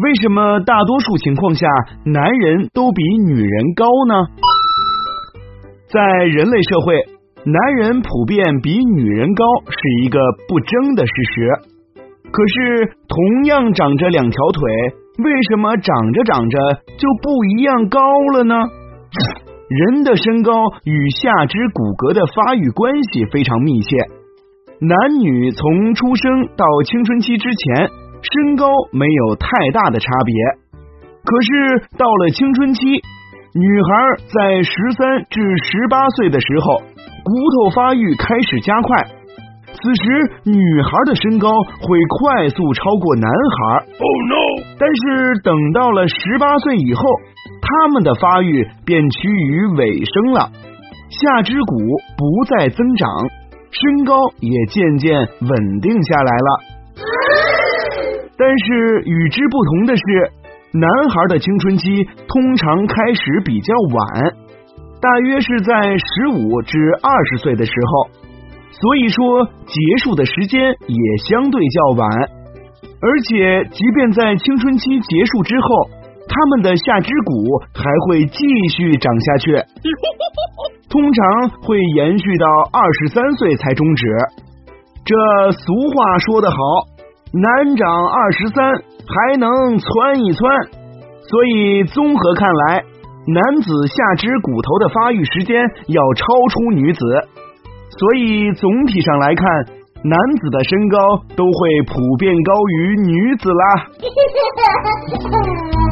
为什么大多数情况下男人都比女人高呢？在人类社会，男人普遍比女人高是一个不争的事实。可是，同样长着两条腿，为什么长着长着就不一样高了呢？人的身高与下肢骨骼的发育关系非常密切，男女从出生到青春期之前，身高没有太大的差别。可是到了青春期，女孩在十三至十八岁的时候，骨头发育开始加快，此时女孩的身高会快速超过男孩。Oh no！但是等到了十八岁以后，他们的发育便趋于尾声了，下肢骨不再增长，身高也渐渐稳定下来了。但是与之不同的是，男孩的青春期通常开始比较晚，大约是在十五至二十岁的时候，所以说结束的时间也相对较晚。而且，即便在青春期结束之后，他们的下肢骨还会继续长下去，通常会延续到二十三岁才终止。这俗话说得好，男长二十三还能窜一窜。所以综合看来，男子下肢骨头的发育时间要超出女子，所以总体上来看，男子的身高都会普遍高于女子啦。